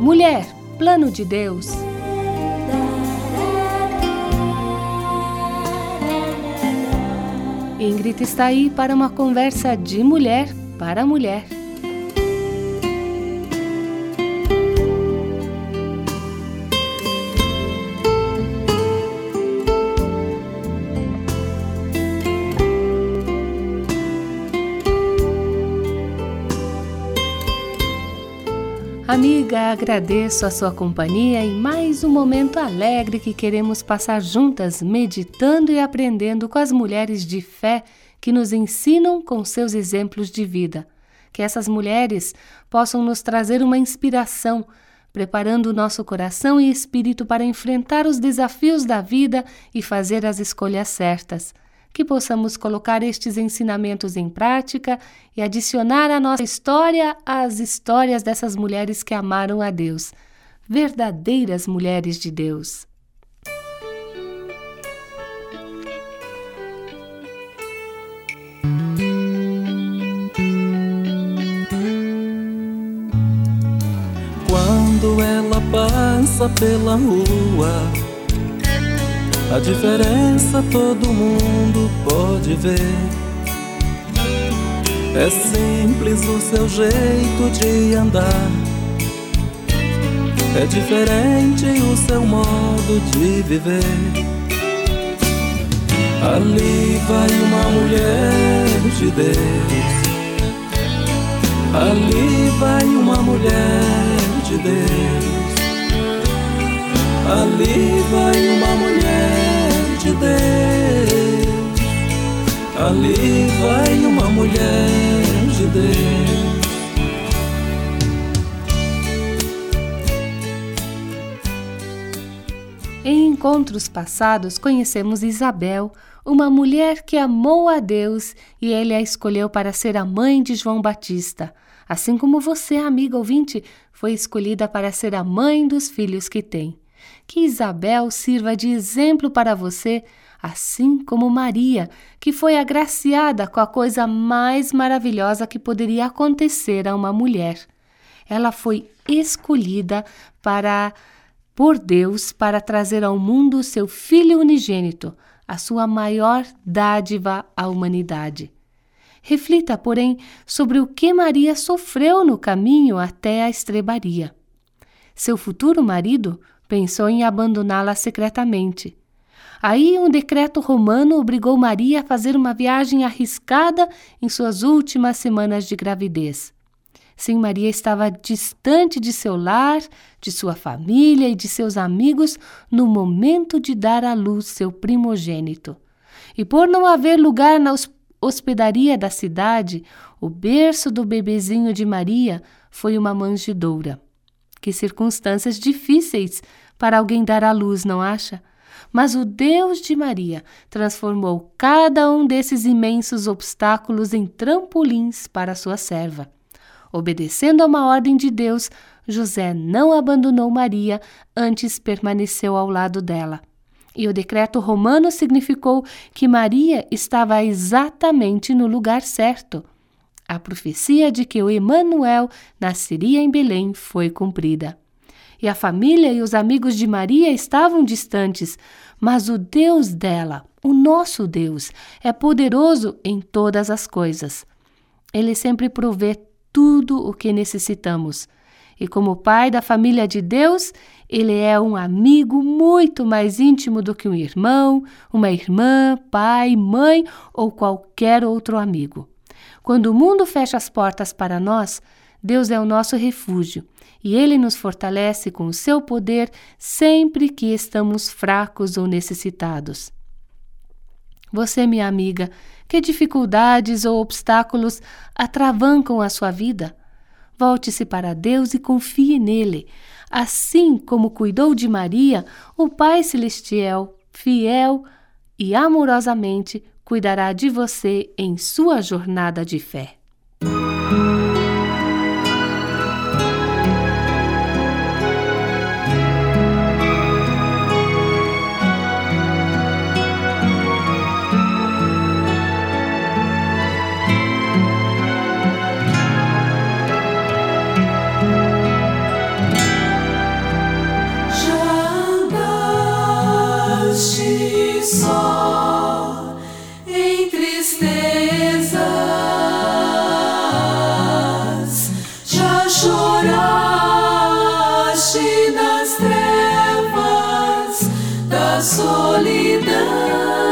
Mulher, plano de Deus. Ingrid está aí para uma conversa de mulher para mulher. Amiga, agradeço a sua companhia em mais um momento alegre que queremos passar juntas, meditando e aprendendo com as mulheres de fé que nos ensinam com seus exemplos de vida. Que essas mulheres possam nos trazer uma inspiração, preparando o nosso coração e espírito para enfrentar os desafios da vida e fazer as escolhas certas que possamos colocar estes ensinamentos em prática e adicionar à nossa história as histórias dessas mulheres que amaram a Deus, verdadeiras mulheres de Deus. Quando ela passa pela rua a diferença todo mundo pode ver. É simples o seu jeito de andar. É diferente o seu modo de viver. Ali vai uma mulher de Deus. Ali vai uma mulher de Deus. Ali vai uma mulher de Deus. Ali vai uma mulher de Deus. Em encontros passados, conhecemos Isabel, uma mulher que amou a Deus e ele a escolheu para ser a mãe de João Batista, assim como você, amiga ouvinte, foi escolhida para ser a mãe dos filhos que tem que Isabel sirva de exemplo para você, assim como Maria, que foi agraciada com a coisa mais maravilhosa que poderia acontecer a uma mulher. Ela foi escolhida para por Deus para trazer ao mundo seu filho unigênito, a sua maior dádiva à humanidade. Reflita, porém, sobre o que Maria sofreu no caminho até a estrebaria. Seu futuro marido pensou em abandoná-la secretamente. Aí um decreto romano obrigou Maria a fazer uma viagem arriscada em suas últimas semanas de gravidez. Sim, Maria estava distante de seu lar, de sua família e de seus amigos no momento de dar à luz seu primogênito. E por não haver lugar na hospedaria da cidade, o berço do bebezinho de Maria foi uma manjedoura. Que circunstâncias difíceis para alguém dar à luz, não acha? Mas o Deus de Maria transformou cada um desses imensos obstáculos em trampolins para sua serva. Obedecendo a uma ordem de Deus, José não abandonou Maria, antes permaneceu ao lado dela. E o decreto romano significou que Maria estava exatamente no lugar certo. A profecia de que o Emanuel nasceria em Belém foi cumprida. E a família e os amigos de Maria estavam distantes, mas o Deus dela, o nosso Deus, é poderoso em todas as coisas. Ele sempre provê tudo o que necessitamos. E como pai da família de Deus, ele é um amigo muito mais íntimo do que um irmão, uma irmã, pai, mãe ou qualquer outro amigo. Quando o mundo fecha as portas para nós, Deus é o nosso refúgio e Ele nos fortalece com o seu poder sempre que estamos fracos ou necessitados. Você, minha amiga, que dificuldades ou obstáculos atravancam a sua vida? Volte-se para Deus e confie nele. Assim como cuidou de Maria, o Pai Celestial, fiel e amorosamente, cuidará de você em sua jornada de fé. solidão.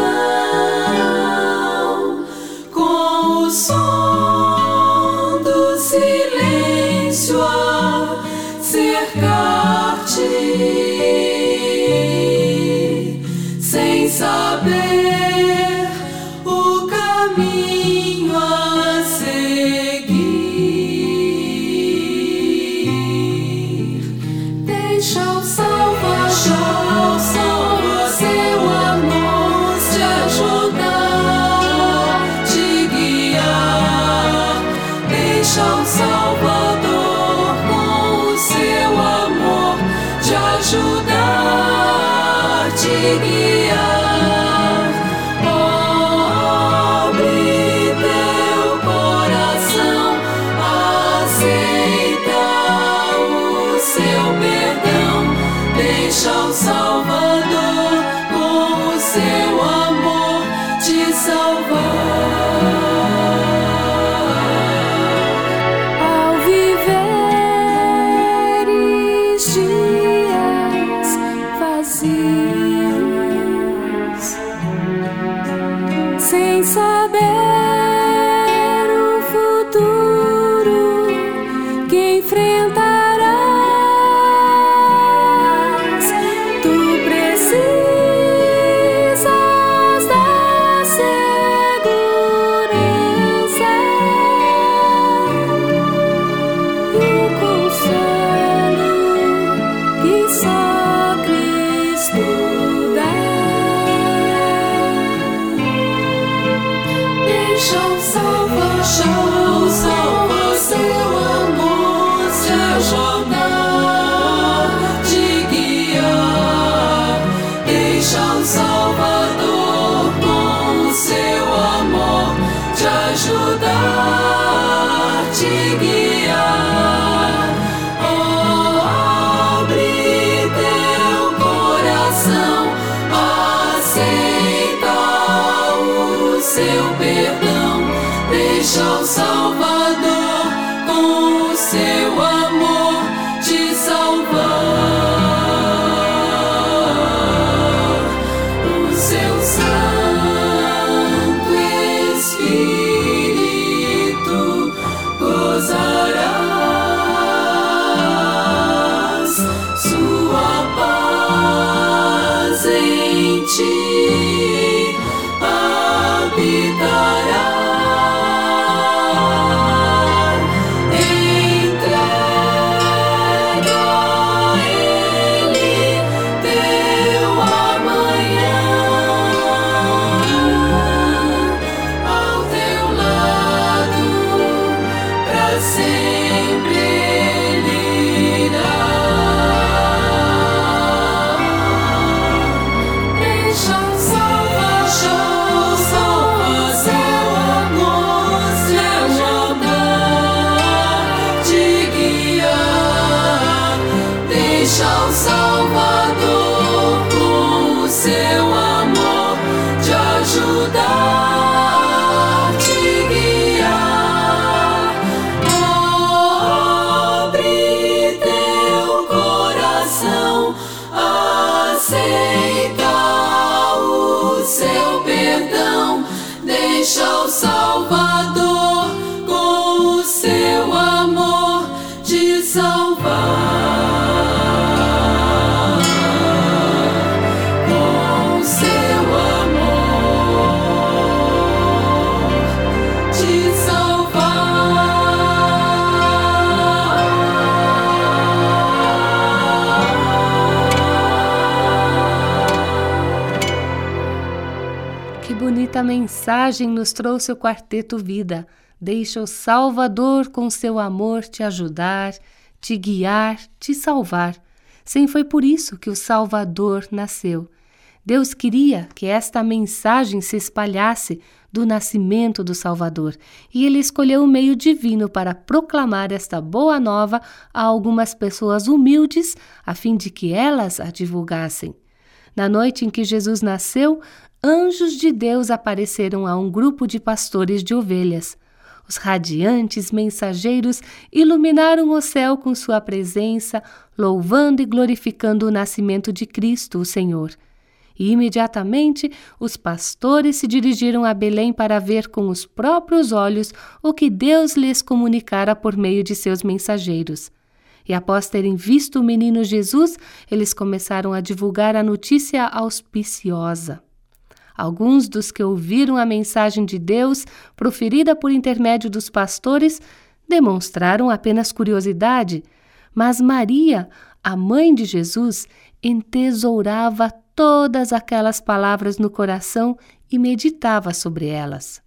Bonita mensagem nos trouxe o Quarteto Vida. Deixa o Salvador com seu amor te ajudar, te guiar, te salvar. Sim, foi por isso que o Salvador nasceu. Deus queria que esta mensagem se espalhasse do nascimento do Salvador, e ele escolheu o meio divino para proclamar esta boa nova a algumas pessoas humildes, a fim de que elas a divulgassem. Na noite em que Jesus nasceu, anjos de Deus apareceram a um grupo de pastores de ovelhas. Os radiantes mensageiros iluminaram o céu com sua presença, louvando e glorificando o nascimento de Cristo, o Senhor. E imediatamente os pastores se dirigiram a Belém para ver com os próprios olhos o que Deus lhes comunicara por meio de seus mensageiros. E após terem visto o menino Jesus, eles começaram a divulgar a notícia auspiciosa. Alguns dos que ouviram a mensagem de Deus proferida por intermédio dos pastores demonstraram apenas curiosidade, mas Maria, a mãe de Jesus, entesourava todas aquelas palavras no coração e meditava sobre elas.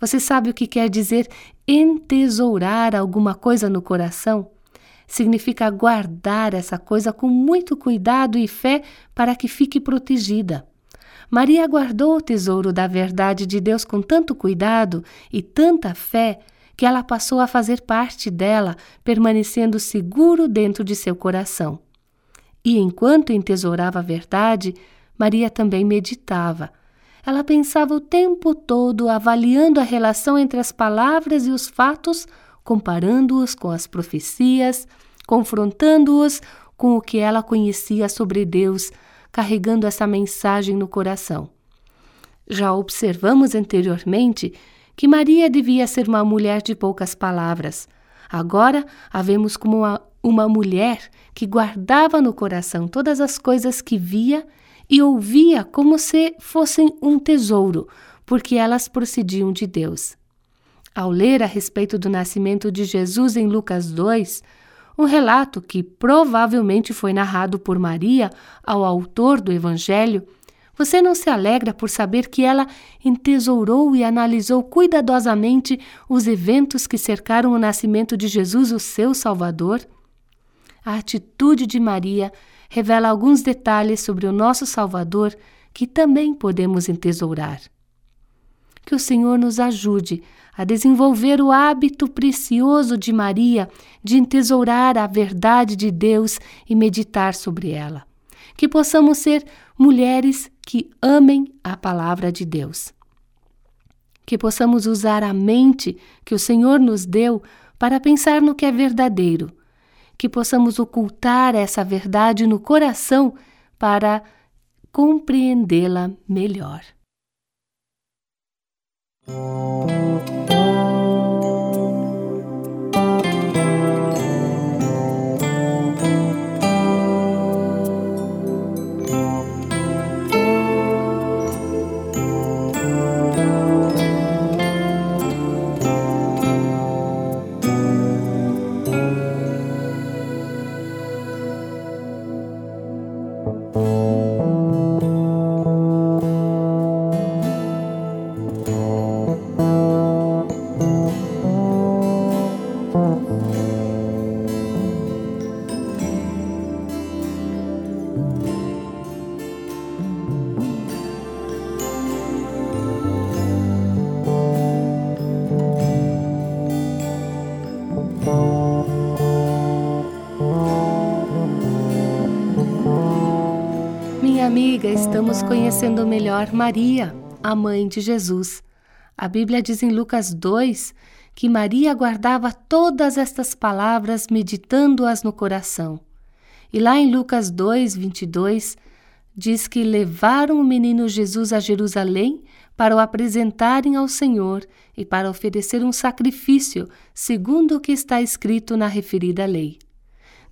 Você sabe o que quer dizer entesourar alguma coisa no coração? Significa guardar essa coisa com muito cuidado e fé para que fique protegida. Maria guardou o tesouro da verdade de Deus com tanto cuidado e tanta fé que ela passou a fazer parte dela, permanecendo seguro dentro de seu coração. E enquanto entesourava a verdade, Maria também meditava. Ela pensava o tempo todo avaliando a relação entre as palavras e os fatos, comparando-os com as profecias, confrontando-os com o que ela conhecia sobre Deus, carregando essa mensagem no coração. Já observamos anteriormente que Maria devia ser uma mulher de poucas palavras. Agora a vemos como uma, uma mulher que guardava no coração todas as coisas que via e ouvia como se fossem um tesouro, porque elas procediam de Deus. Ao ler a respeito do nascimento de Jesus em Lucas 2, um relato que provavelmente foi narrado por Maria ao autor do Evangelho, você não se alegra por saber que ela entesourou e analisou cuidadosamente os eventos que cercaram o nascimento de Jesus, o seu Salvador? A atitude de Maria revela alguns detalhes sobre o nosso Salvador que também podemos entesourar. Que o Senhor nos ajude a desenvolver o hábito precioso de Maria de entesourar a verdade de Deus e meditar sobre ela. Que possamos ser mulheres que amem a palavra de Deus. Que possamos usar a mente que o Senhor nos deu para pensar no que é verdadeiro que possamos ocultar essa verdade no coração para compreendê-la melhor. Amiga, estamos conhecendo melhor Maria, a mãe de Jesus. A Bíblia diz em Lucas 2 que Maria guardava todas estas palavras, meditando-as no coração. E lá em Lucas 2, 22, diz que levaram o menino Jesus a Jerusalém para o apresentarem ao Senhor e para oferecer um sacrifício, segundo o que está escrito na referida lei.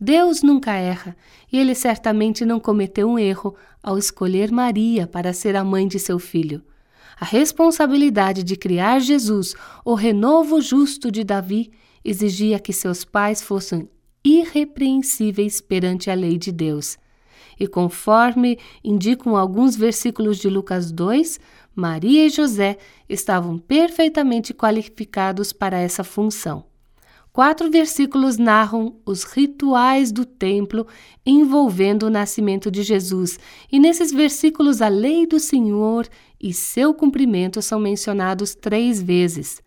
Deus nunca erra e ele certamente não cometeu um erro ao escolher Maria para ser a mãe de seu filho. A responsabilidade de criar Jesus, o renovo justo de Davi, exigia que seus pais fossem irrepreensíveis perante a lei de Deus. E conforme indicam alguns versículos de Lucas 2, Maria e José estavam perfeitamente qualificados para essa função. Quatro versículos narram os rituais do templo envolvendo o nascimento de Jesus, e nesses versículos a lei do Senhor e seu cumprimento são mencionados três vezes.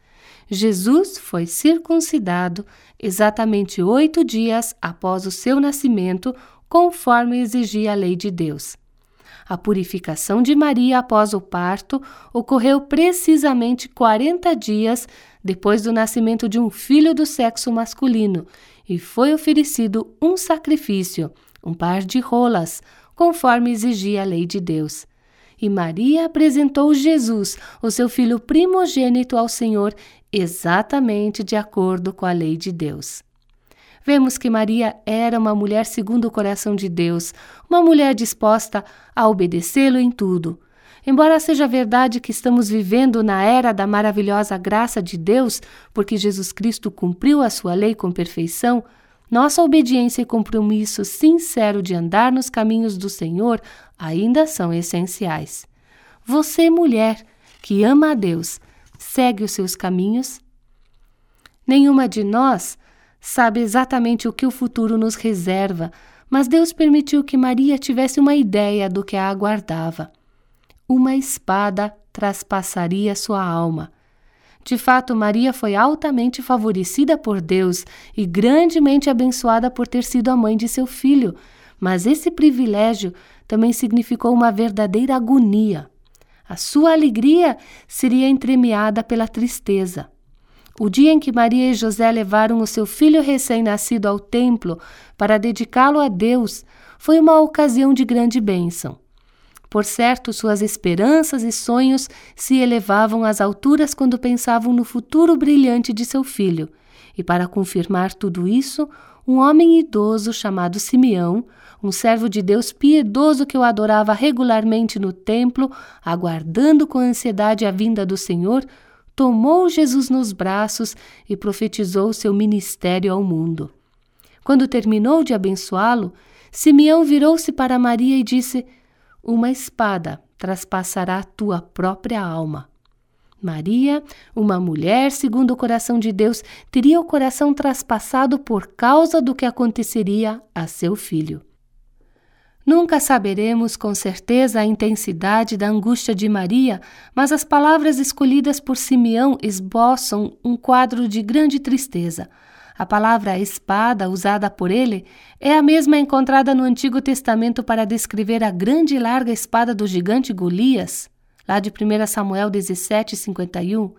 Jesus foi circuncidado exatamente oito dias após o seu nascimento, conforme exigia a lei de Deus. A purificação de Maria após o parto ocorreu precisamente 40 dias depois do nascimento de um filho do sexo masculino e foi oferecido um sacrifício, um par de rolas, conforme exigia a lei de Deus. E Maria apresentou Jesus, o seu filho primogênito, ao Senhor, exatamente de acordo com a lei de Deus. Vemos que Maria era uma mulher segundo o coração de Deus, uma mulher disposta a obedecê-lo em tudo. Embora seja verdade que estamos vivendo na era da maravilhosa graça de Deus, porque Jesus Cristo cumpriu a sua lei com perfeição, nossa obediência e compromisso sincero de andar nos caminhos do Senhor ainda são essenciais. Você, mulher, que ama a Deus, segue os seus caminhos? Nenhuma de nós sabe exatamente o que o futuro nos reserva, mas Deus permitiu que Maria tivesse uma ideia do que a aguardava. Uma espada traspassaria sua alma. De fato, Maria foi altamente favorecida por Deus e grandemente abençoada por ter sido a mãe de seu filho, mas esse privilégio também significou uma verdadeira agonia. A sua alegria seria entremeada pela tristeza. O dia em que Maria e José levaram o seu filho recém-nascido ao templo para dedicá-lo a Deus foi uma ocasião de grande bênção. Por certo, suas esperanças e sonhos se elevavam às alturas quando pensavam no futuro brilhante de seu filho. E para confirmar tudo isso, um homem idoso chamado Simeão, um servo de Deus piedoso que o adorava regularmente no templo, aguardando com ansiedade a vinda do Senhor, tomou Jesus nos braços e profetizou seu ministério ao mundo. Quando terminou de abençoá-lo, Simeão virou-se para Maria e disse: Uma espada traspassará tua própria alma. Maria, uma mulher segundo o coração de Deus, teria o coração traspassado por causa do que aconteceria a seu filho. Nunca saberemos com certeza a intensidade da angústia de Maria, mas as palavras escolhidas por Simeão esboçam um quadro de grande tristeza. A palavra espada, usada por ele, é a mesma encontrada no Antigo Testamento para descrever a grande e larga espada do gigante Golias lá de 1 Samuel 17, 51,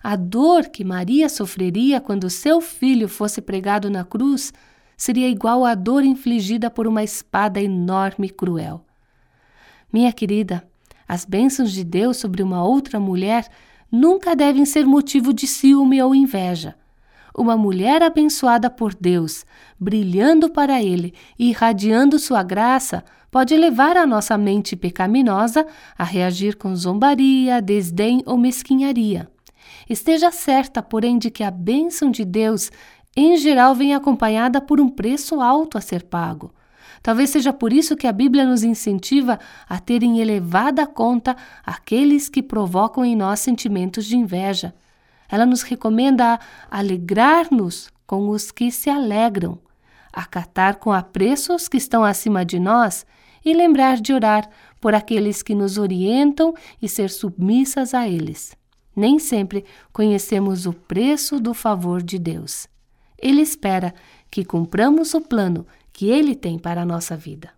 a dor que Maria sofreria quando seu filho fosse pregado na cruz seria igual à dor infligida por uma espada enorme e cruel. Minha querida, as bênçãos de Deus sobre uma outra mulher nunca devem ser motivo de ciúme ou inveja. Uma mulher abençoada por Deus, brilhando para Ele e irradiando sua graça, pode levar a nossa mente pecaminosa a reagir com zombaria, desdém ou mesquinharia. Esteja certa, porém, de que a bênção de Deus, em geral, vem acompanhada por um preço alto a ser pago. Talvez seja por isso que a Bíblia nos incentiva a ter em elevada conta aqueles que provocam em nós sentimentos de inveja. Ela nos recomenda alegrar-nos com os que se alegram, acatar com apreço os que estão acima de nós e lembrar de orar por aqueles que nos orientam e ser submissas a eles. Nem sempre conhecemos o preço do favor de Deus. Ele espera que cumpramos o plano que ele tem para a nossa vida.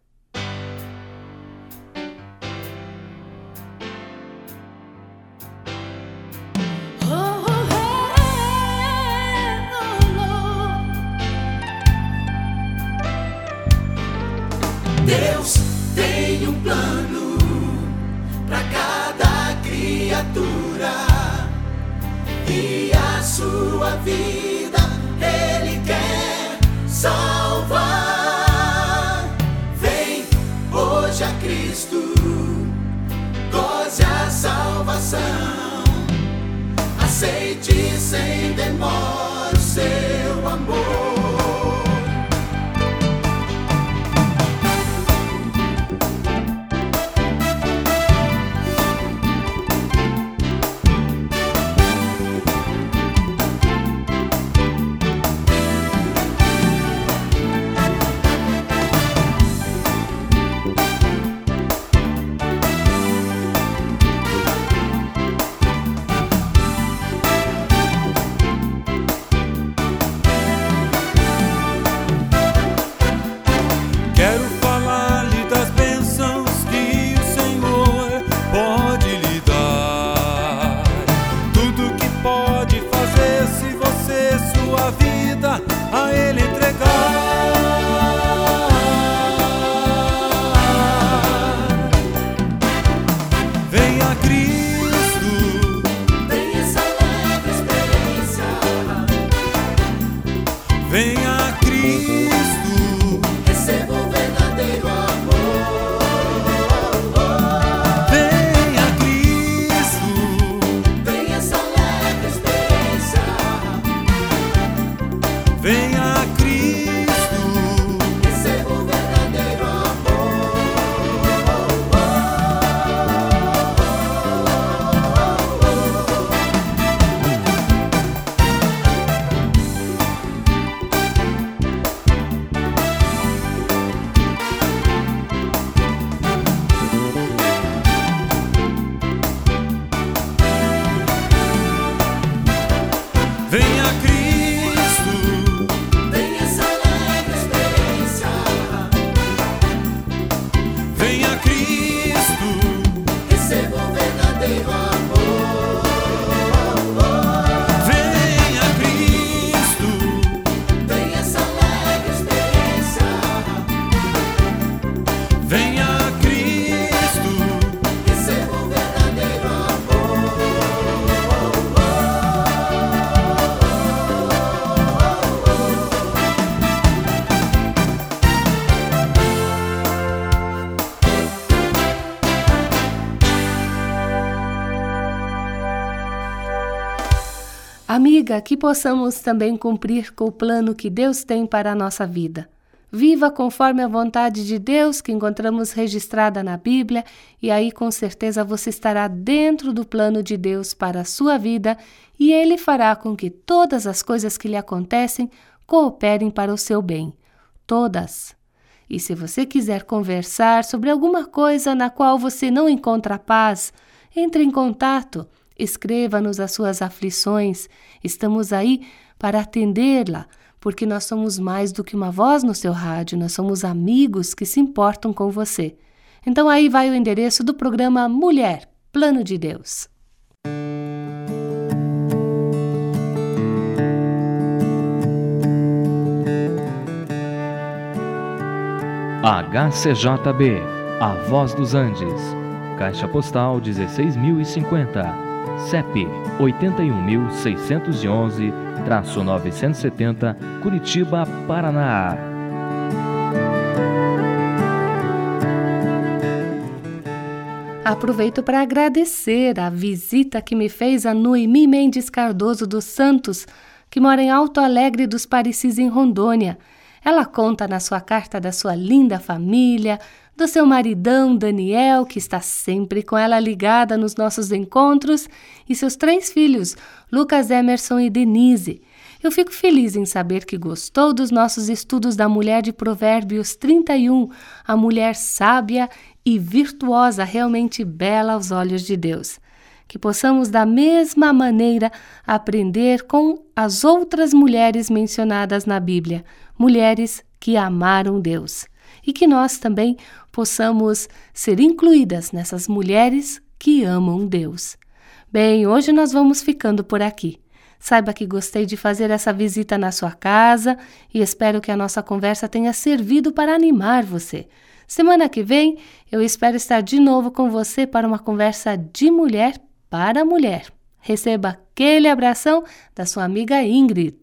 Aceite sem demora seu amor. Amiga, que possamos também cumprir com o plano que Deus tem para a nossa vida. Viva conforme a vontade de Deus que encontramos registrada na Bíblia, e aí com certeza você estará dentro do plano de Deus para a sua vida, e Ele fará com que todas as coisas que lhe acontecem cooperem para o seu bem. Todas. E se você quiser conversar sobre alguma coisa na qual você não encontra paz, entre em contato. Escreva-nos as suas aflições, estamos aí para atendê-la, porque nós somos mais do que uma voz no seu rádio, nós somos amigos que se importam com você. Então aí vai o endereço do programa Mulher, Plano de Deus. HCJB, A Voz dos Andes, Caixa Postal 16050. CEP 81611-970, Curitiba, Paraná. Aproveito para agradecer a visita que me fez a Noemi Mendes Cardoso dos Santos, que mora em Alto Alegre dos Parecis, em Rondônia. Ela conta na sua carta da sua linda família, do seu maridão Daniel, que está sempre com ela ligada nos nossos encontros, e seus três filhos, Lucas Emerson e Denise. Eu fico feliz em saber que gostou dos nossos estudos da mulher de Provérbios 31, a mulher sábia e virtuosa, realmente bela aos olhos de Deus. Que possamos, da mesma maneira, aprender com as outras mulheres mencionadas na Bíblia, mulheres que amaram Deus e que nós também possamos ser incluídas nessas mulheres que amam Deus. Bem, hoje nós vamos ficando por aqui. Saiba que gostei de fazer essa visita na sua casa e espero que a nossa conversa tenha servido para animar você. Semana que vem eu espero estar de novo com você para uma conversa de mulher para mulher. Receba aquele abração da sua amiga Ingrid.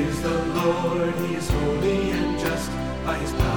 is the Lord, He is holy and just by His power.